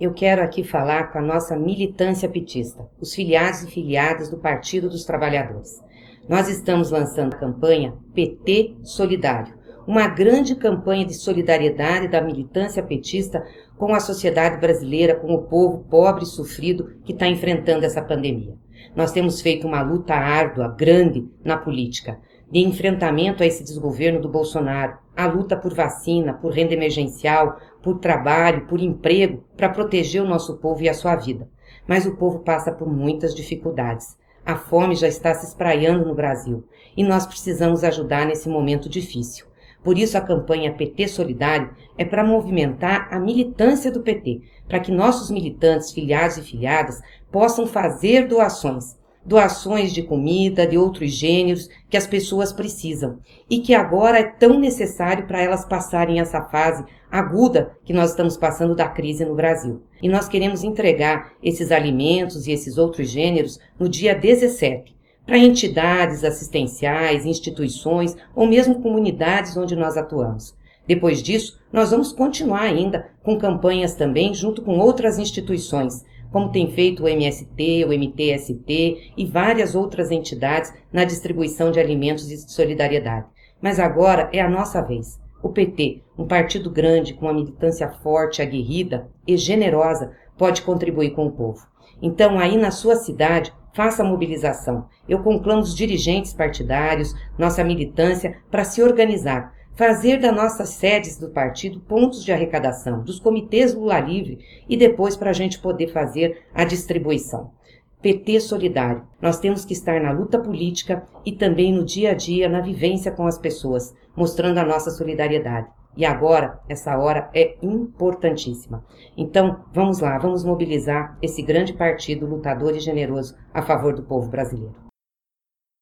Eu quero aqui falar com a nossa militância petista, os filiados e filiadas do Partido dos Trabalhadores. Nós estamos lançando a campanha PT Solidário, uma grande campanha de solidariedade da militância petista com a sociedade brasileira, com o povo pobre e sofrido que está enfrentando essa pandemia. Nós temos feito uma luta árdua, grande na política, de enfrentamento a esse desgoverno do Bolsonaro, a luta por vacina, por renda emergencial, por trabalho, por emprego, para proteger o nosso povo e a sua vida. Mas o povo passa por muitas dificuldades. A fome já está se espraiando no Brasil e nós precisamos ajudar nesse momento difícil. Por isso, a campanha PT Solidário é para movimentar a militância do PT, para que nossos militantes, filiados e filiadas, possam fazer doações doações de comida, de outros gêneros que as pessoas precisam e que agora é tão necessário para elas passarem essa fase aguda que nós estamos passando da crise no Brasil. E nós queremos entregar esses alimentos e esses outros gêneros no dia 17 para entidades assistenciais, instituições ou mesmo comunidades onde nós atuamos. Depois disso, nós vamos continuar ainda com campanhas também junto com outras instituições, como tem feito o MST, o MTST e várias outras entidades na distribuição de alimentos e de solidariedade. Mas agora é a nossa vez. O PT, um partido grande com uma militância forte, aguerrida e generosa, pode contribuir com o povo. Então, aí na sua cidade, faça a mobilização. Eu conclamo os dirigentes partidários, nossa militância, para se organizar, fazer das nossas sedes do partido pontos de arrecadação, dos comitês Lula Livre e depois para a gente poder fazer a distribuição. PT solidário. Nós temos que estar na luta política e também no dia a dia, na vivência com as pessoas, mostrando a nossa solidariedade. E agora, essa hora é importantíssima. Então, vamos lá, vamos mobilizar esse grande partido lutador e generoso a favor do povo brasileiro.